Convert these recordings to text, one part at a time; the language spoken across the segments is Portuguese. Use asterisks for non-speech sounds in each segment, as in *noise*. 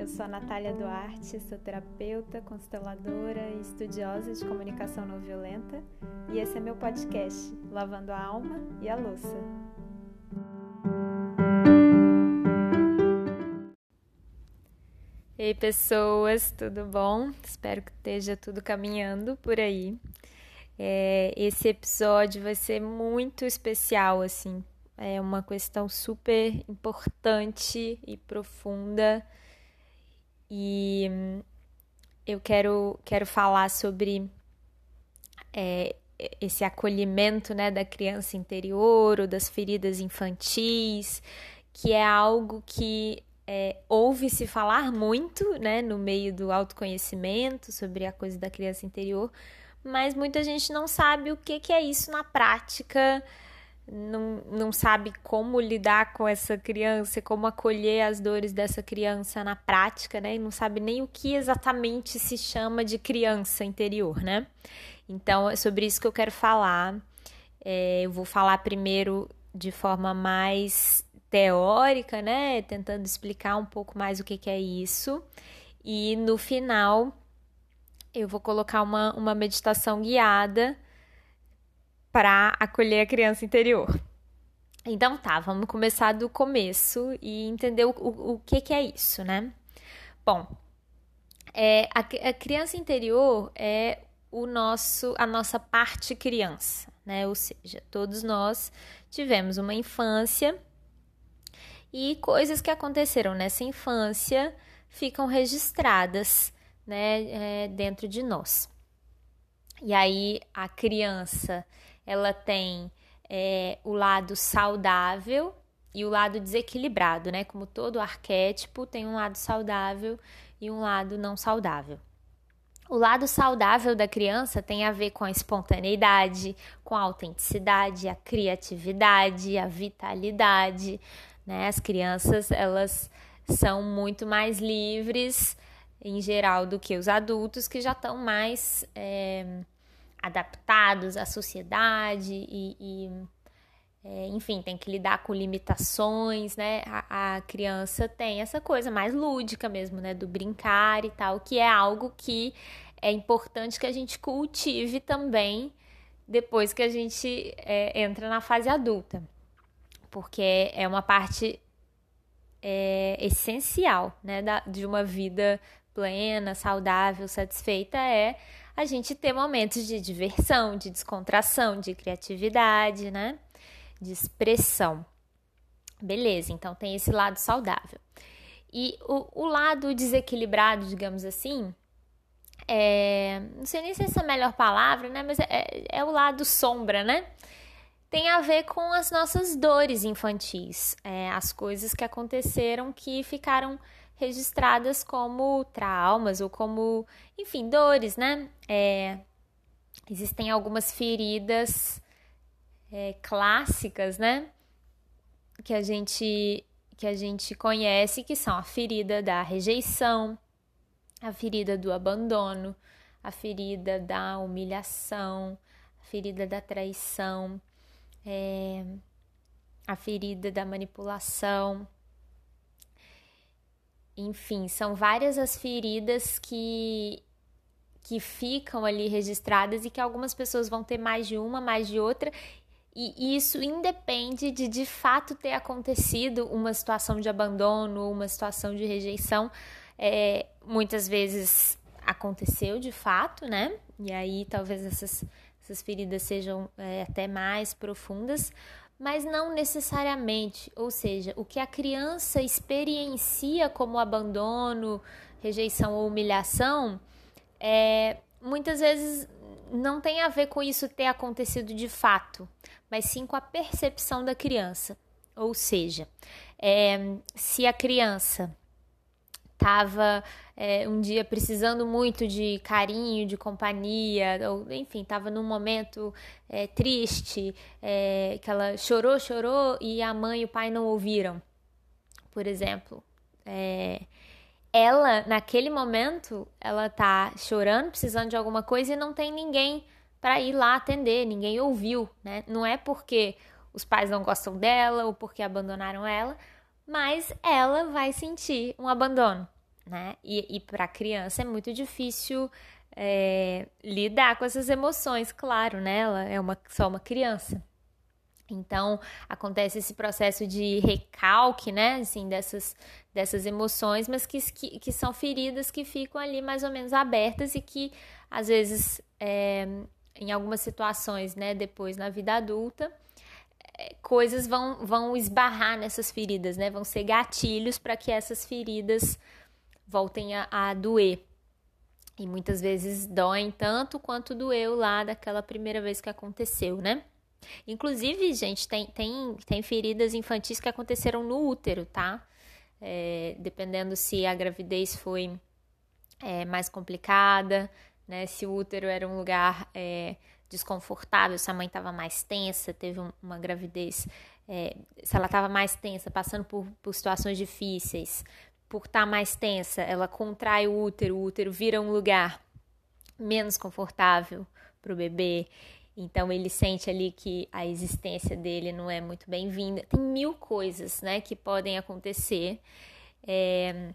eu sou a Natália Duarte, sou terapeuta, consteladora e estudiosa de comunicação não violenta, e esse é meu podcast, Lavando a Alma e a Louça. Ei, pessoas, tudo bom? Espero que esteja tudo caminhando por aí. É, esse episódio vai ser muito especial, assim, é uma questão super importante e profunda. E eu quero, quero falar sobre é, esse acolhimento né, da criança interior ou das feridas infantis, que é algo que é, ouve-se falar muito né, no meio do autoconhecimento sobre a coisa da criança interior, mas muita gente não sabe o que, que é isso na prática não, não sabe como lidar com essa criança, como acolher as dores dessa criança na prática, né? E não sabe nem o que exatamente se chama de criança interior, né? Então, é sobre isso que eu quero falar. É, eu vou falar primeiro de forma mais teórica, né? Tentando explicar um pouco mais o que, que é isso. E no final, eu vou colocar uma, uma meditação guiada para acolher a criança interior. Então tá, vamos começar do começo e entender o, o, o que, que é isso, né? Bom, é, a, a criança interior é o nosso, a nossa parte criança, né? Ou seja, todos nós tivemos uma infância e coisas que aconteceram nessa infância ficam registradas, né, é, dentro de nós. E aí a criança ela tem é, o lado saudável e o lado desequilibrado, né? Como todo arquétipo tem um lado saudável e um lado não saudável. O lado saudável da criança tem a ver com a espontaneidade, com a autenticidade, a criatividade, a vitalidade, né? As crianças, elas são muito mais livres em geral do que os adultos que já estão mais é, adaptados à sociedade e, e é, enfim, tem que lidar com limitações, né? A, a, criança tem essa coisa mais lúdica mesmo, né? Do brincar e tal, que é algo que é importante que a gente cultive também depois que a gente é, entra na fase adulta, porque é uma parte é, essencial, né? Da, de uma vida plena, saudável, satisfeita é a gente ter momentos de diversão, de descontração, de criatividade, né? De expressão. Beleza, então tem esse lado saudável. E o, o lado desequilibrado, digamos assim, é, não sei nem se essa é a melhor palavra, né? Mas é, é o lado sombra, né? Tem a ver com as nossas dores infantis, é, as coisas que aconteceram que ficaram registradas como traumas ou como, enfim, dores, né? É, existem algumas feridas é, clássicas, né? Que a gente que a gente conhece, que são a ferida da rejeição, a ferida do abandono, a ferida da humilhação, a ferida da traição, é, a ferida da manipulação, enfim, são várias as feridas que que ficam ali registradas e que algumas pessoas vão ter mais de uma, mais de outra, e isso independe de de fato ter acontecido uma situação de abandono, uma situação de rejeição. É, muitas vezes aconteceu de fato, né? E aí talvez essas, essas feridas sejam é, até mais profundas, mas não necessariamente. Ou seja, o que a criança experiencia como abandono, rejeição ou humilhação, é, muitas vezes não tem a ver com isso ter acontecido de fato, mas sim com a percepção da criança. Ou seja, é, se a criança estava é, um dia precisando muito de carinho, de companhia, ou enfim, estava num momento é, triste, é, que ela chorou, chorou e a mãe e o pai não ouviram, por exemplo. É, ela, naquele momento, ela tá chorando, precisando de alguma coisa e não tem ninguém para ir lá atender, ninguém ouviu, né? Não é porque os pais não gostam dela ou porque abandonaram ela, mas ela vai sentir um abandono, né? E, e para a criança é muito difícil é, lidar com essas emoções, claro, né? Ela é uma, só uma criança. Então, acontece esse processo de recalque, né, assim, dessas, dessas emoções, mas que, que, que são feridas que ficam ali mais ou menos abertas e que, às vezes, é, em algumas situações, né, depois na vida adulta, coisas vão, vão esbarrar nessas feridas, né, vão ser gatilhos para que essas feridas voltem a, a doer. E muitas vezes doem tanto quanto doeu lá daquela primeira vez que aconteceu, né? Inclusive, gente, tem, tem, tem feridas infantis que aconteceram no útero, tá? É, dependendo se a gravidez foi é, mais complicada, né? Se o útero era um lugar é, desconfortável, se a mãe estava mais tensa, teve um, uma gravidez, é, se ela estava mais tensa, passando por, por situações difíceis, por estar tá mais tensa, ela contrai o útero, o útero vira um lugar menos confortável para o bebê. Então ele sente ali que a existência dele não é muito bem-vinda. Tem mil coisas, né, que podem acontecer é,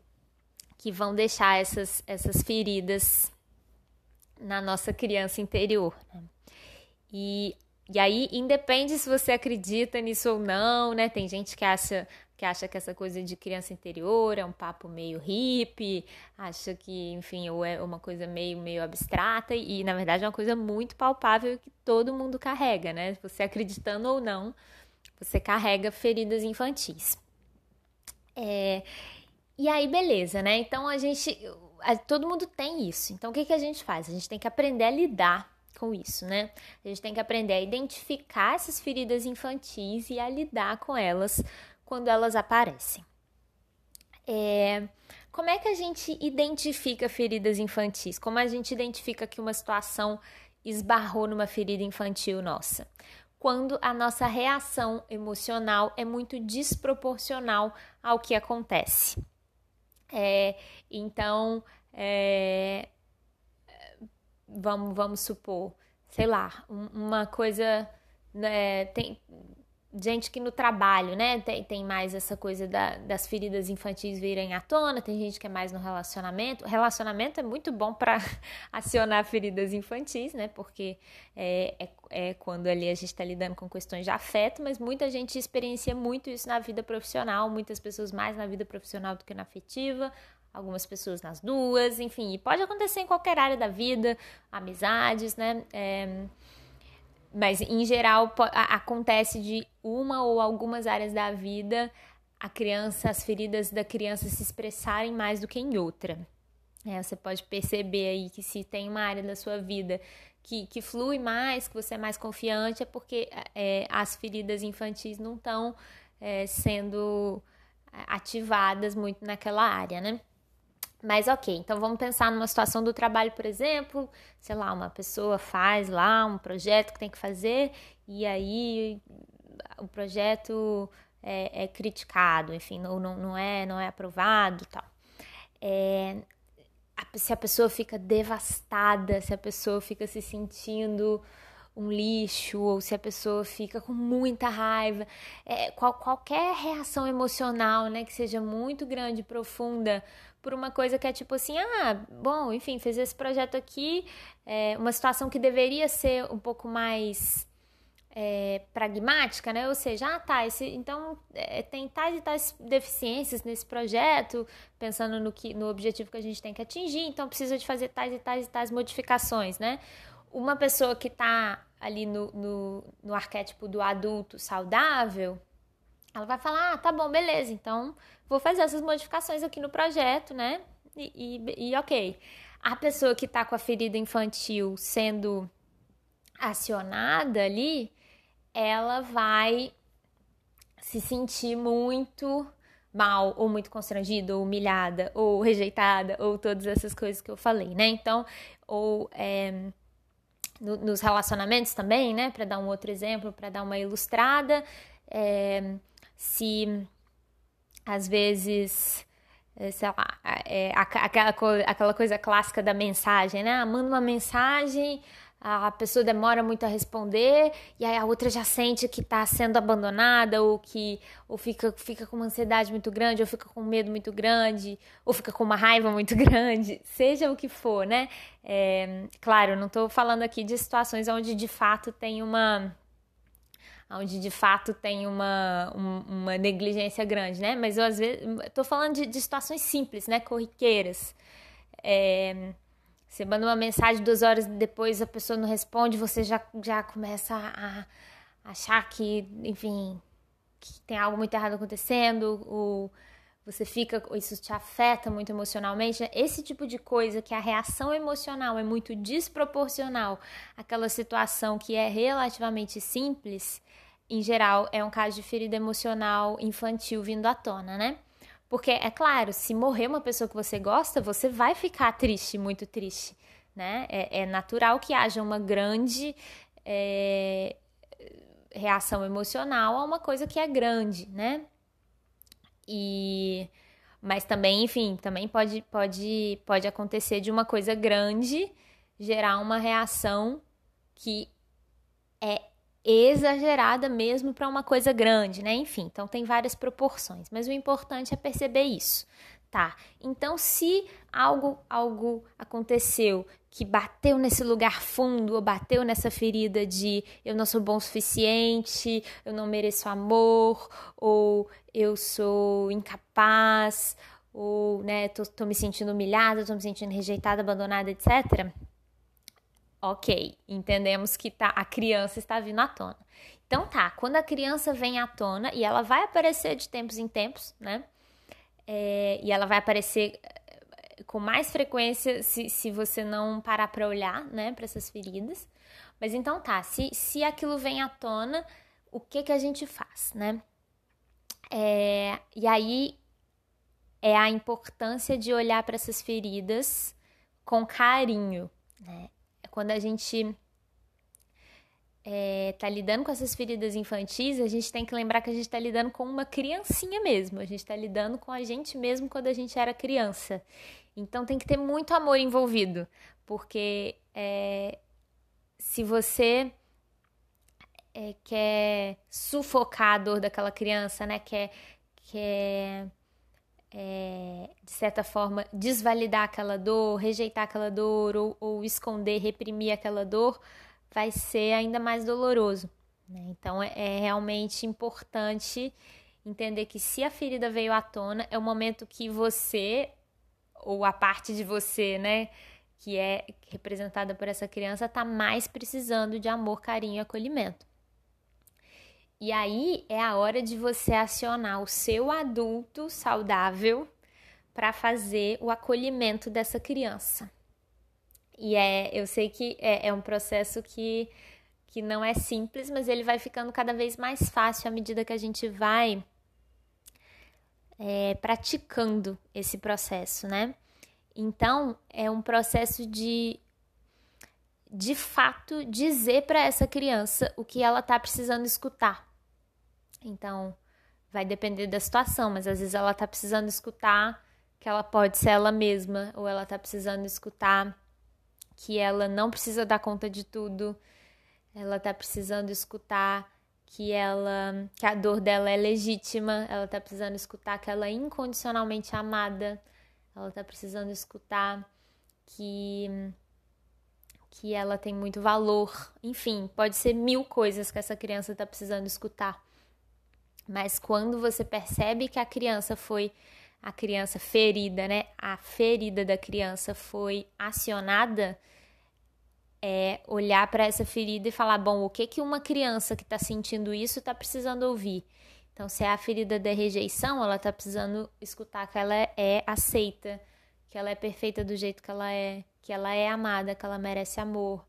que vão deixar essas, essas feridas na nossa criança interior. Né? E, e aí, independe se você acredita nisso ou não, né? Tem gente que acha que acha que essa coisa de criança interior é um papo meio hippie, acha que, enfim, ou é uma coisa meio, meio abstrata, e na verdade é uma coisa muito palpável que todo mundo carrega, né? Você acreditando ou não, você carrega feridas infantis. É, e aí, beleza, né? Então a gente. A, todo mundo tem isso. Então o que, que a gente faz? A gente tem que aprender a lidar com isso, né? A gente tem que aprender a identificar essas feridas infantis e a lidar com elas quando elas aparecem. É, como é que a gente identifica feridas infantis? Como a gente identifica que uma situação esbarrou numa ferida infantil nossa? Quando a nossa reação emocional é muito desproporcional ao que acontece. É, então, é, vamos, vamos supor, sei lá, uma coisa. Né, tem, gente que no trabalho, né, tem, tem mais essa coisa da, das feridas infantis virem à tona, tem gente que é mais no relacionamento. O relacionamento é muito bom para *laughs* acionar feridas infantis, né, porque é, é, é quando ali a gente está lidando com questões de afeto, mas muita gente experiencia muito isso na vida profissional, muitas pessoas mais na vida profissional do que na afetiva, algumas pessoas nas duas, enfim, pode acontecer em qualquer área da vida, amizades, né, é, mas em geral acontece de uma ou algumas áreas da vida a criança, as feridas da criança se expressarem mais do que em outra. É, você pode perceber aí que se tem uma área da sua vida que, que flui mais, que você é mais confiante, é porque é, as feridas infantis não estão é, sendo ativadas muito naquela área, né? Mas ok, então vamos pensar numa situação do trabalho, por exemplo, sei lá, uma pessoa faz lá um projeto que tem que fazer e aí o projeto é, é criticado, enfim, não, não, não, é, não é aprovado tal. É, se a pessoa fica devastada, se a pessoa fica se sentindo um lixo, ou se a pessoa fica com muita raiva, é, qual, qualquer reação emocional, né, que seja muito grande, profunda, por uma coisa que é tipo assim, ah, bom, enfim, fez esse projeto aqui, é, uma situação que deveria ser um pouco mais é, pragmática, né? Ou seja, ah, tá, esse, então é, tem tais e tais deficiências nesse projeto, pensando no, que, no objetivo que a gente tem que atingir, então precisa de fazer tais e tais e tais modificações, né? Uma pessoa que está ali no, no, no arquétipo do adulto saudável, ela vai falar, ah, tá bom, beleza, então vou fazer essas modificações aqui no projeto, né? E, e, e ok. A pessoa que está com a ferida infantil sendo acionada ali, ela vai se sentir muito mal, ou muito constrangida, ou humilhada, ou rejeitada, ou todas essas coisas que eu falei, né? Então, ou é, no, nos relacionamentos também, né? Para dar um outro exemplo, para dar uma ilustrada, é, se às vezes, eh, sei lá, é, aquela, aquela coisa clássica da mensagem, né? Ah, manda uma mensagem, a pessoa demora muito a responder e aí a outra já sente que está sendo abandonada ou que ou fica, fica com uma ansiedade muito grande ou fica com um medo muito grande ou fica com uma raiva muito *laughs* grande, seja o que for, né? É, claro, não estou falando aqui de situações onde de fato tem uma onde de fato tem uma, uma negligência grande, né? Mas eu às vezes estou falando de, de, situações simples, né? Corriqueiras. É, você manda uma mensagem duas horas depois, a pessoa não responde, você já, já começa a, achar que, enfim, que tem algo muito errado acontecendo, ou você fica, isso te afeta muito emocionalmente. Esse tipo de coisa que a reação emocional é muito desproporcional àquela situação que é relativamente simples, em geral, é um caso de ferida emocional infantil vindo à tona, né? Porque, é claro, se morrer uma pessoa que você gosta, você vai ficar triste, muito triste, né? É, é natural que haja uma grande é, reação emocional a uma coisa que é grande, né? E... Mas também, enfim, também pode, pode, pode acontecer de uma coisa grande gerar uma reação que é exagerada mesmo para uma coisa grande, né? Enfim, então tem várias proporções, mas o importante é perceber isso. Tá. Então, se algo algo aconteceu que bateu nesse lugar fundo ou bateu nessa ferida de eu não sou bom o suficiente, eu não mereço amor, ou eu sou incapaz, ou né, tô, tô me sentindo humilhada, tô me sentindo rejeitada, abandonada, etc Ok, entendemos que tá, a criança está vindo à tona. Então tá, quando a criança vem à tona, e ela vai aparecer de tempos em tempos, né? É, e ela vai aparecer eh, com mais frequência se, se você não parar para olhar, né, para essas feridas. Mas então tá, se, se aquilo vem à tona, o que que a gente faz, né? É, e aí é a importância de olhar para essas feridas com carinho, né? Quando a gente é, tá lidando com essas feridas infantis, a gente tem que lembrar que a gente está lidando com uma criancinha mesmo. A gente está lidando com a gente mesmo quando a gente era criança. Então tem que ter muito amor envolvido, porque é, se você é, quer sufocar a dor daquela criança, né? Quer, quer é, de certa forma, desvalidar aquela dor, rejeitar aquela dor ou, ou esconder, reprimir aquela dor, vai ser ainda mais doloroso. Né? Então, é, é realmente importante entender que se a ferida veio à tona, é o momento que você, ou a parte de você, né, que é representada por essa criança, está mais precisando de amor, carinho e acolhimento. E aí é a hora de você acionar o seu adulto saudável para fazer o acolhimento dessa criança. E é, eu sei que é, é, um processo que, que não é simples, mas ele vai ficando cada vez mais fácil à medida que a gente vai é, praticando esse processo, né? Então, é um processo de de fato dizer para essa criança o que ela está precisando escutar. Então, vai depender da situação, mas às vezes ela está precisando escutar que ela pode ser ela mesma, ou ela está precisando escutar que ela não precisa dar conta de tudo, ela está precisando escutar que ela que a dor dela é legítima, ela está precisando escutar que ela é incondicionalmente amada, ela está precisando escutar que que ela tem muito valor. Enfim, pode ser mil coisas que essa criança está precisando escutar. Mas quando você percebe que a criança foi a criança ferida, né? A ferida da criança foi acionada, é olhar para essa ferida e falar, bom, o que que uma criança que está sentindo isso está precisando ouvir? Então, se é a ferida da rejeição, ela está precisando escutar que ela é aceita, que ela é perfeita do jeito que ela é, que ela é amada, que ela merece amor,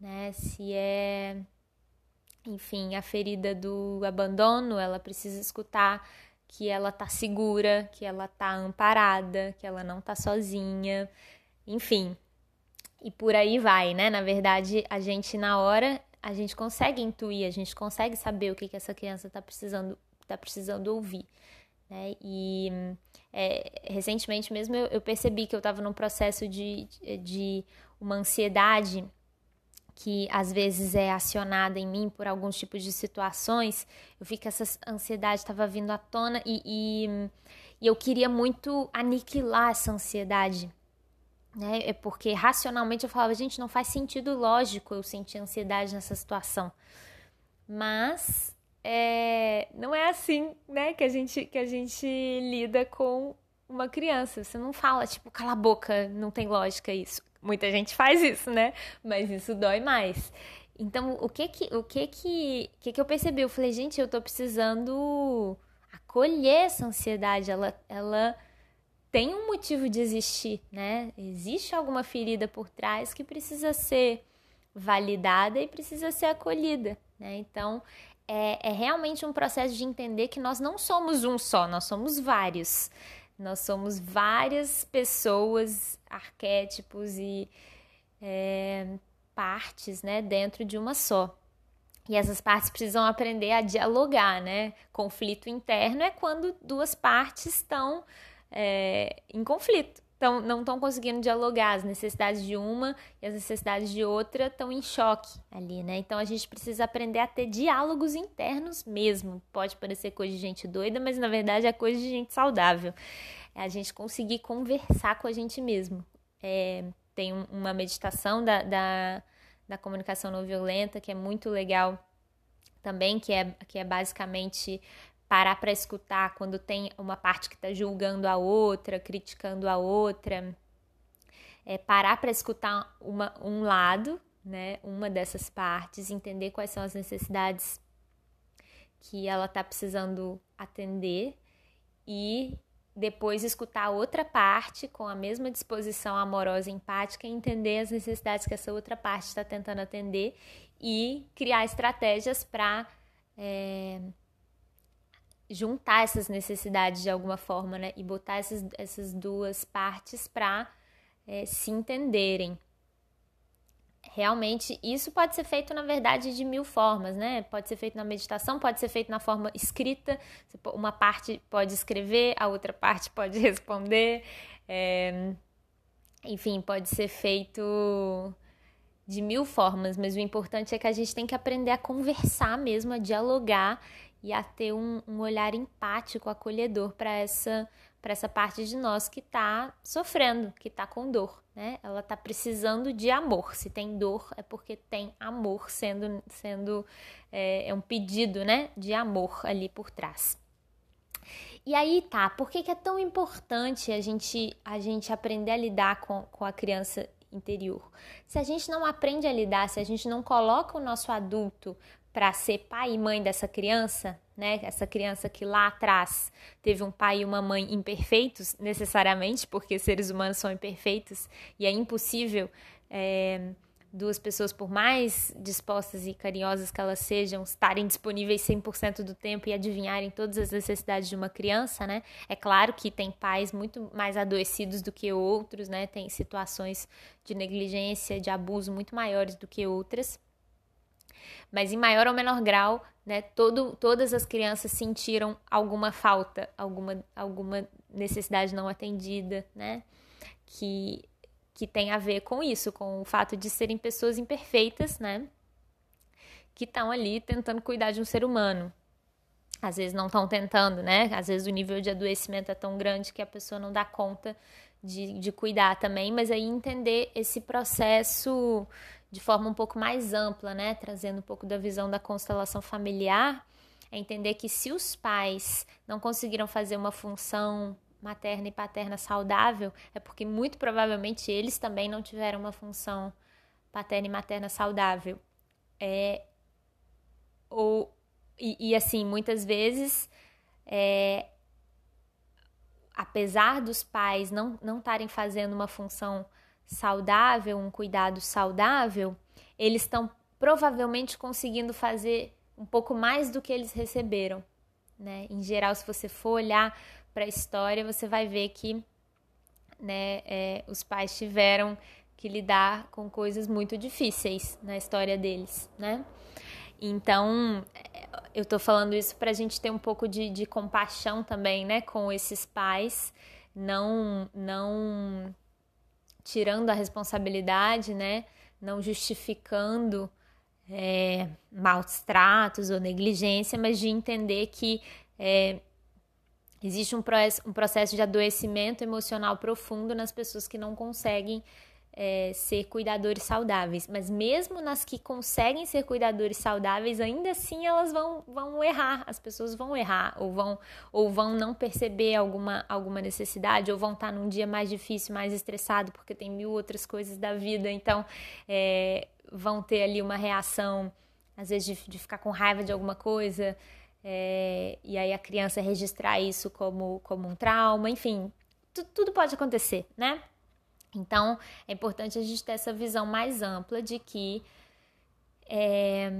né? Se é, enfim, a ferida do abandono, ela precisa escutar que ela tá segura, que ela tá amparada, que ela não tá sozinha, enfim. E por aí vai, né? Na verdade, a gente na hora, a gente consegue intuir, a gente consegue saber o que, que essa criança tá precisando, tá precisando ouvir. Né? E é, recentemente mesmo eu, eu, percebi que eu estava num processo de, de uma ansiedade que às vezes é acionada em mim por alguns tipos de situações, eu vi que essa ansiedade estava vindo à tona e, e, e, eu queria muito aniquilar essa ansiedade. Né? É porque racionalmente eu falava, gente, não faz sentido lógico eu sentir ansiedade nessa situação. Mas é, não é assim né, que, a gente, que a gente lida com uma criança. Você não fala, tipo, cala a boca, não tem lógica isso. Muita gente faz isso, né? Mas isso dói mais. Então, o que que, o que que, que que eu percebi? Eu falei, gente, eu tô precisando acolher essa ansiedade. Ela, ela tem um motivo de existir, né? Existe alguma ferida por trás que precisa ser validada e precisa ser acolhida, né? Então, é, é realmente um processo de entender que nós não somos um só, nós somos vários. Nós somos várias pessoas, arquétipos e é, partes né, dentro de uma só. E essas partes precisam aprender a dialogar, né? Conflito interno é quando duas partes estão é, em conflito tão, não estão conseguindo dialogar. As necessidades de uma e as necessidades de outra estão em choque ali, né? Então a gente precisa aprender a ter diálogos internos mesmo. Pode parecer coisa de gente doida, mas na verdade é coisa de gente saudável. É a gente conseguir conversar com a gente mesmo. É, tem uma meditação da, da, da comunicação não violenta que é muito legal também, que é, que é basicamente parar para escutar quando tem uma parte que está julgando a outra, criticando a outra, é parar para escutar uma, um lado, né, uma dessas partes, entender quais são as necessidades que ela está precisando atender e depois escutar outra parte com a mesma disposição amorosa e empática e entender as necessidades que essa outra parte está tentando atender e criar estratégias para é, juntar essas necessidades de alguma forma, né? E botar essas, essas duas partes para é, se entenderem. Realmente, isso pode ser feito, na verdade, de mil formas, né? Pode ser feito na meditação, pode ser feito na forma escrita. Uma parte pode escrever, a outra parte *laughs* pode responder. É... Enfim, pode ser feito de mil formas, mas o importante é que a gente tem que aprender a conversar mesmo, a dialogar e a ter um, um olhar empático, acolhedor para essa para essa parte de nós que está sofrendo, que está com dor, né? Ela está precisando de amor. Se tem dor é porque tem amor sendo sendo é, é um pedido, né, de amor ali por trás. E aí tá, por que, que é tão importante a gente a gente aprender a lidar com, com a criança interior? Se a gente não aprende a lidar, se a gente não coloca o nosso adulto para ser pai e mãe dessa criança, né? Essa criança que lá atrás teve um pai e uma mãe imperfeitos, necessariamente, porque seres humanos são imperfeitos e é impossível é, duas pessoas, por mais dispostas e carinhosas que elas sejam, estarem disponíveis 100% do tempo e adivinharem todas as necessidades de uma criança, né? É claro que tem pais muito mais adoecidos do que outros, né? Tem situações de negligência, de abuso muito maiores do que outras mas em maior ou menor grau, né, todo, todas as crianças sentiram alguma falta, alguma, alguma necessidade não atendida, né, que, que tem a ver com isso, com o fato de serem pessoas imperfeitas, né, que estão ali tentando cuidar de um ser humano. Às vezes não estão tentando, né? Às vezes o nível de adoecimento é tão grande que a pessoa não dá conta de, de cuidar também, mas aí entender esse processo de forma um pouco mais ampla, né, trazendo um pouco da visão da constelação familiar, é entender que se os pais não conseguiram fazer uma função materna e paterna saudável, é porque muito provavelmente eles também não tiveram uma função paterna e materna saudável. É, ou, e, e assim, muitas vezes, é, apesar dos pais não estarem fazendo uma função saudável, um cuidado saudável, eles estão provavelmente conseguindo fazer um pouco mais do que eles receberam. Né? Em geral, se você for olhar para a história, você vai ver que né, é, os pais tiveram que lidar com coisas muito difíceis na história deles, né? Então, eu estou falando isso para a gente ter um pouco de, de compaixão também, né, com esses pais, não, não tirando a responsabilidade, né? não justificando é, maus tratos ou negligência, mas de entender que é, existe um, um processo de adoecimento emocional profundo nas pessoas que não conseguem é, ser cuidadores saudáveis. Mas mesmo nas que conseguem ser cuidadores saudáveis, ainda assim elas vão, vão errar, as pessoas vão errar, ou vão, ou vão não perceber alguma, alguma necessidade, ou vão estar num dia mais difícil, mais estressado, porque tem mil outras coisas da vida. Então, é, vão ter ali uma reação, às vezes, de, de ficar com raiva de alguma coisa. É, e aí a criança registrar isso como, como um trauma, enfim, tudo pode acontecer, né? Então, é importante a gente ter essa visão mais ampla de que é,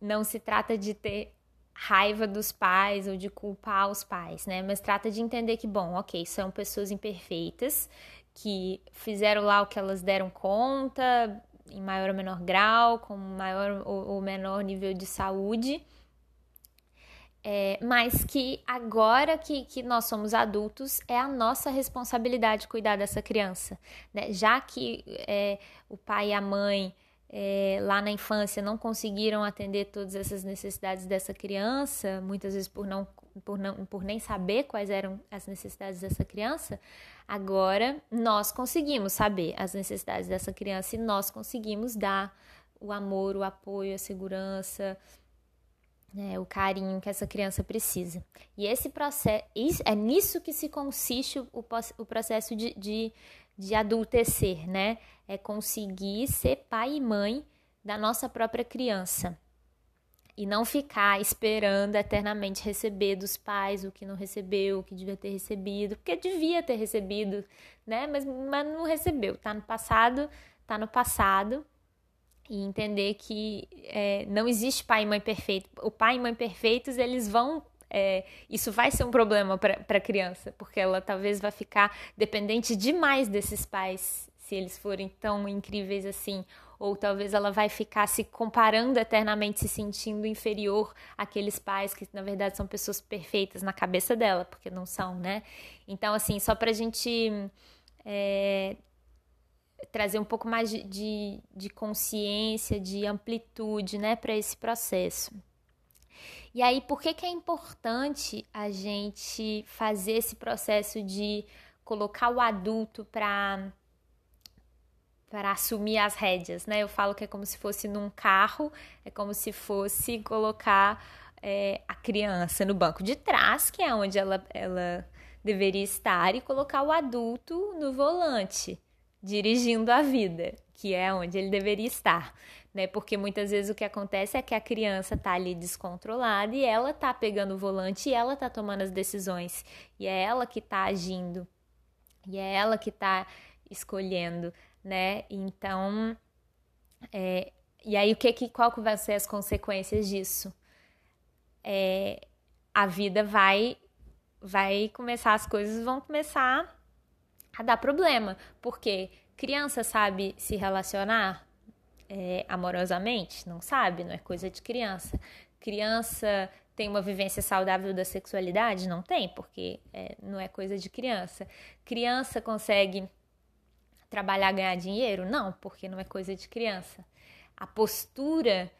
não se trata de ter raiva dos pais ou de culpar os pais, né? Mas trata de entender que, bom, ok, são pessoas imperfeitas que fizeram lá o que elas deram conta, em maior ou menor grau, com maior ou menor nível de saúde é, mas que agora que, que nós somos adultos, é a nossa responsabilidade cuidar dessa criança. Né? Já que é, o pai e a mãe é, lá na infância não conseguiram atender todas essas necessidades dessa criança, muitas vezes por não, por não por nem saber quais eram as necessidades dessa criança, agora nós conseguimos saber as necessidades dessa criança e nós conseguimos dar o amor, o apoio, a segurança, né, o carinho que essa criança precisa. E esse processo, é nisso que se consiste o, o processo de, de, de adultecer, né? É conseguir ser pai e mãe da nossa própria criança e não ficar esperando eternamente receber dos pais o que não recebeu, o que devia ter recebido, porque devia ter recebido, né? Mas, mas não recebeu. Tá no passado, tá no passado e entender que é, não existe pai e mãe perfeito. O pai e mãe perfeitos, eles vão. É, isso vai ser um problema para a criança, porque ela talvez vai ficar dependente demais desses pais, se eles forem tão incríveis assim. Ou talvez ela vai ficar se comparando eternamente, se sentindo inferior àqueles pais que, na verdade, são pessoas perfeitas na cabeça dela, porque não são, né? Então, assim, só para a gente é, trazer um pouco mais de, de, consciência, de amplitude, né, para esse processo. E aí, por que, que é importante a gente fazer esse processo de colocar o adulto para para assumir as rédeas, né? Eu falo que é como se fosse num carro, é como se fosse colocar é, a criança no banco de trás, que é onde ela, ela deveria estar, e colocar o adulto no volante dirigindo a vida, que é onde ele deveria estar, né? Porque muitas vezes o que acontece é que a criança tá ali descontrolada e ela tá pegando o volante e ela tá tomando as decisões, e é ela que tá agindo, e é ela que tá escolhendo, né? Então, é, e aí o que que qual que vai ser as consequências disso? É, a vida vai vai começar as coisas vão começar a dar problema, porque criança sabe se relacionar é, amorosamente? Não sabe, não é coisa de criança. Criança tem uma vivência saudável da sexualidade? Não tem, porque é, não é coisa de criança. Criança consegue trabalhar, ganhar dinheiro? Não, porque não é coisa de criança. A postura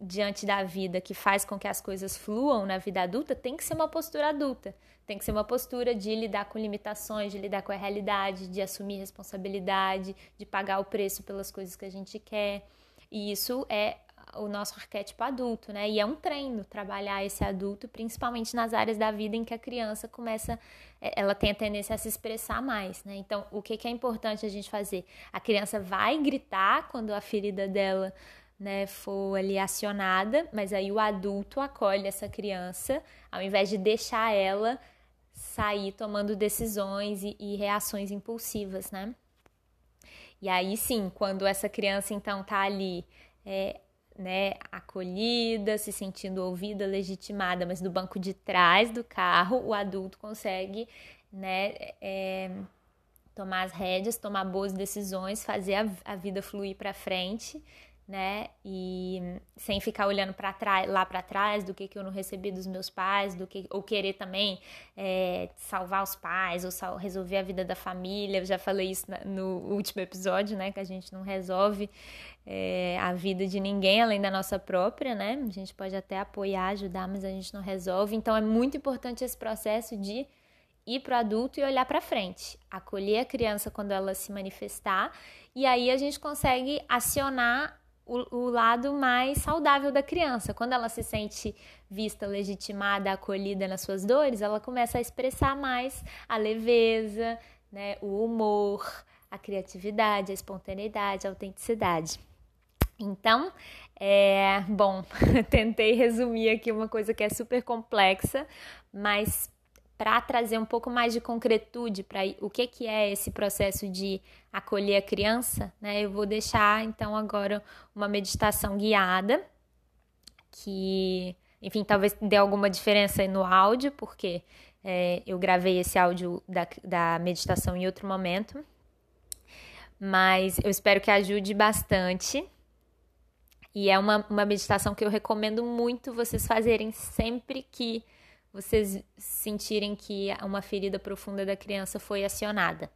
diante da vida que faz com que as coisas fluam na vida adulta tem que ser uma postura adulta. Tem que ser uma postura de lidar com limitações, de lidar com a realidade, de assumir responsabilidade, de pagar o preço pelas coisas que a gente quer. E isso é o nosso arquétipo adulto, né? E é um treino trabalhar esse adulto, principalmente nas áreas da vida em que a criança começa, é, ela tem a tendência a se expressar mais, né? Então, o que é importante a gente fazer? A criança vai gritar quando a ferida dela né, for ali acionada, mas aí o adulto acolhe essa criança, ao invés de deixar ela sair tomando decisões e, e reações impulsivas, né? E aí sim, quando essa criança então tá ali, é, né, acolhida, se sentindo ouvida, legitimada, mas do banco de trás do carro, o adulto consegue, né, é, tomar as rédeas, tomar boas decisões, fazer a, a vida fluir para frente né? E sem ficar olhando para trás, lá para trás do que, que eu não recebi dos meus pais, do que ou querer também é, salvar os pais ou sal, resolver a vida da família. Eu já falei isso no último episódio, né? Que a gente não resolve é, a vida de ninguém além da nossa própria, né? A gente pode até apoiar, ajudar, mas a gente não resolve. Então é muito importante esse processo de ir para o adulto e olhar para frente, acolher a criança quando ela se manifestar, e aí a gente consegue acionar o, o, lado mais saudável da criança. Quando ela se sente vista, legitimada, acolhida nas suas dores, ela começa a expressar mais a leveza, né, o humor, a criatividade, a espontaneidade, a autenticidade. Então, é, bom, *laughs* tentei resumir aqui uma coisa que é super complexa, mas para trazer um pouco mais de concretude para o que, que é esse processo de acolher a criança, né? Eu vou deixar então agora uma meditação guiada que, enfim, talvez dê alguma diferença no áudio, porque é, eu gravei esse áudio da, da meditação em outro momento, mas eu espero que ajude bastante. E é uma, uma meditação que eu recomendo muito vocês fazerem sempre que vocês sentirem que uma ferida profunda da criança foi acionada.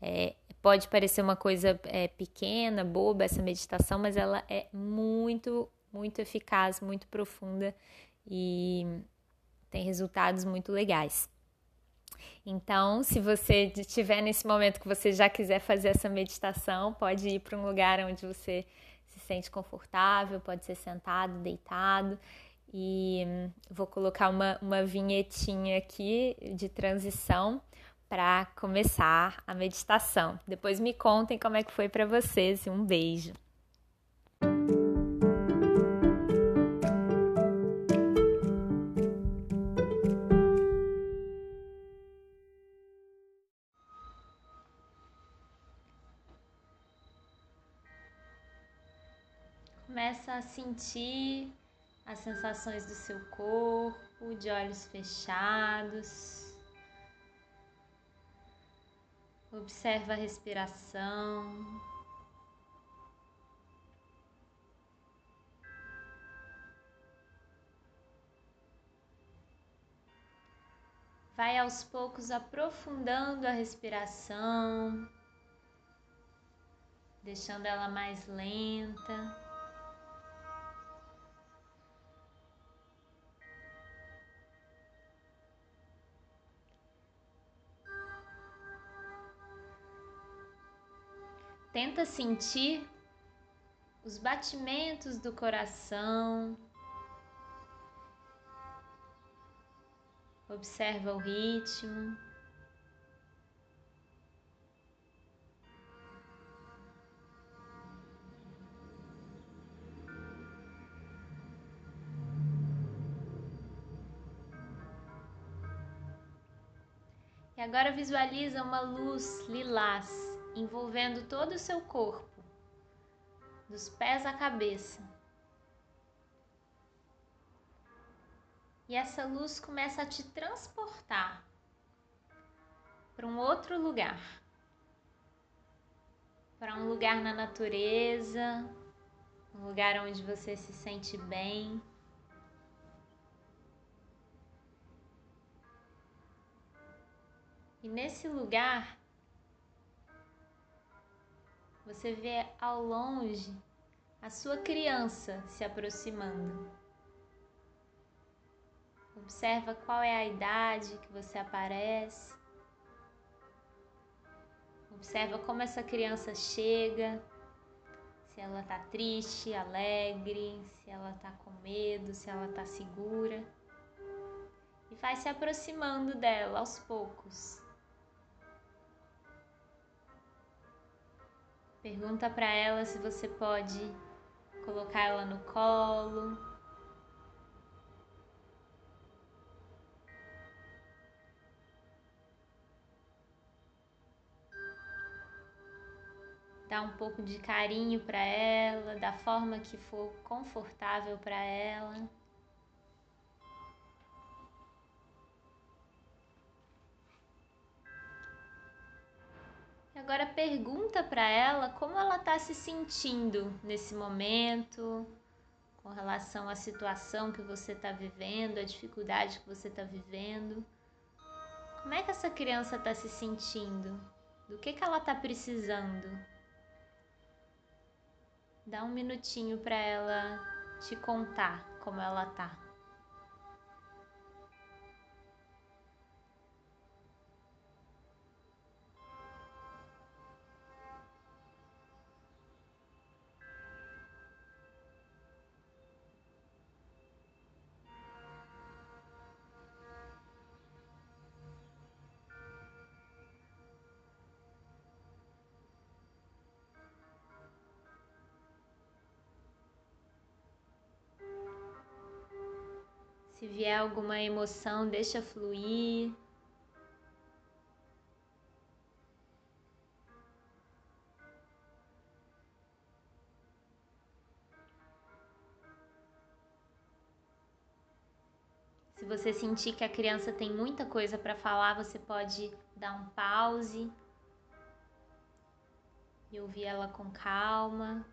É, pode parecer uma coisa é, pequena, boba essa meditação, mas ela é muito, muito eficaz, muito profunda e tem resultados muito legais. Então, se você estiver nesse momento que você já quiser fazer essa meditação, pode ir para um lugar onde você se sente confortável, pode ser sentado, deitado e vou colocar uma, uma vinhetinha aqui de transição para começar a meditação. Depois me contem como é que foi para vocês. Um beijo. Começa a sentir as sensações do seu corpo, de olhos fechados. Observa a respiração. Vai aos poucos aprofundando a respiração, deixando ela mais lenta. Tenta sentir os batimentos do coração. Observa o ritmo. E agora visualiza uma luz lilás envolvendo todo o seu corpo, dos pés à cabeça. E essa luz começa a te transportar para um outro lugar. Para um lugar na natureza, um lugar onde você se sente bem. E nesse lugar você vê ao longe a sua criança se aproximando. Observa qual é a idade que você aparece. Observa como essa criança chega, se ela está triste, alegre, se ela está com medo, se ela está segura. E vai se aproximando dela aos poucos. Pergunta para ela se você pode colocar ela no colo. Dá um pouco de carinho para ela, da forma que for confortável para ela. Agora pergunta para ela como ela está se sentindo nesse momento, com relação à situação que você está vivendo, a dificuldade que você está vivendo. Como é que essa criança está se sentindo? Do que, que ela está precisando? Dá um minutinho para ela te contar como ela tá. Vier alguma emoção, deixa fluir. Se você sentir que a criança tem muita coisa para falar, você pode dar um pause e ouvir ela com calma.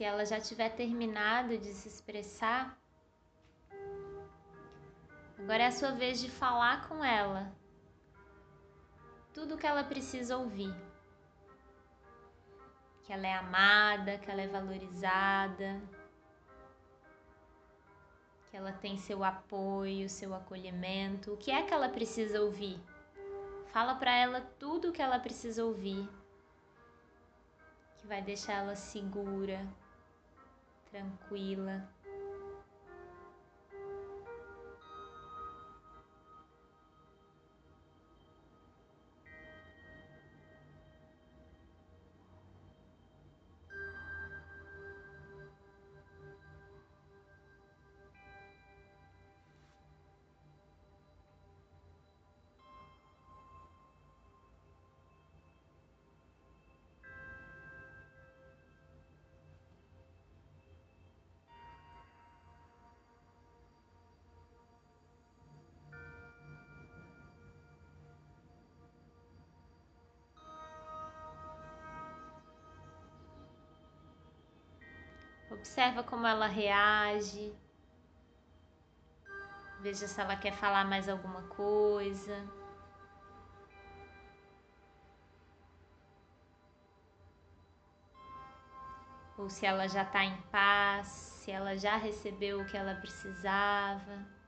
Se ela já tiver terminado de se expressar, agora é a sua vez de falar com ela tudo o que ela precisa ouvir. Que ela é amada, que ela é valorizada, que ela tem seu apoio, seu acolhimento. O que é que ela precisa ouvir? Fala para ela tudo o que ela precisa ouvir, que vai deixar ela segura, tranquila. Observa como ela reage. Veja se ela quer falar mais alguma coisa. Ou se ela já está em paz, se ela já recebeu o que ela precisava.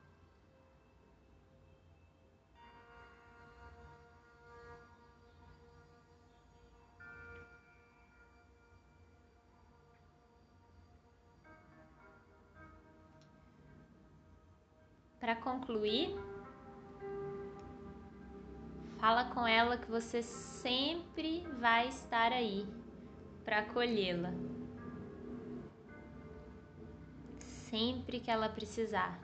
Para concluir, fala com ela que você sempre vai estar aí para acolhê-la. Sempre que ela precisar.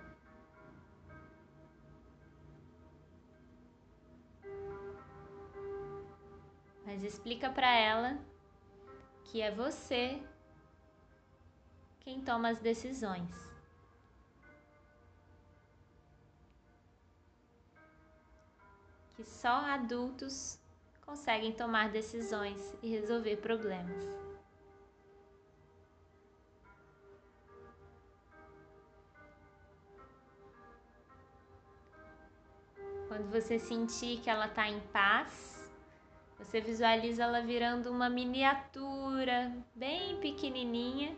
Mas explica para ela que é você quem toma as decisões. Que só adultos conseguem tomar decisões e resolver problemas. Quando você sentir que ela está em paz, você visualiza ela virando uma miniatura bem pequenininha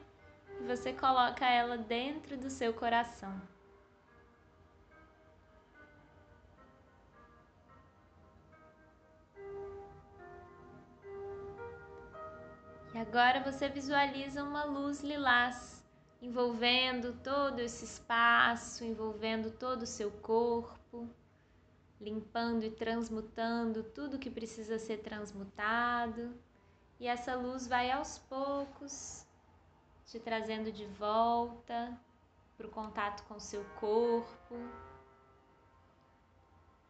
e você coloca ela dentro do seu coração. Agora você visualiza uma luz lilás envolvendo todo esse espaço, envolvendo todo o seu corpo, limpando e transmutando tudo que precisa ser transmutado. E essa luz vai aos poucos te trazendo de volta para o contato com o seu corpo,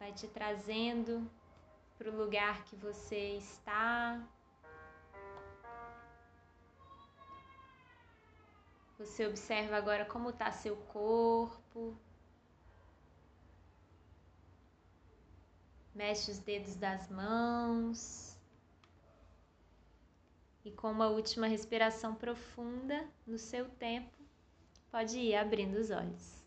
vai te trazendo para o lugar que você está. Você observa agora como está seu corpo. Mexe os dedos das mãos. E com uma última respiração profunda, no seu tempo, pode ir abrindo os olhos.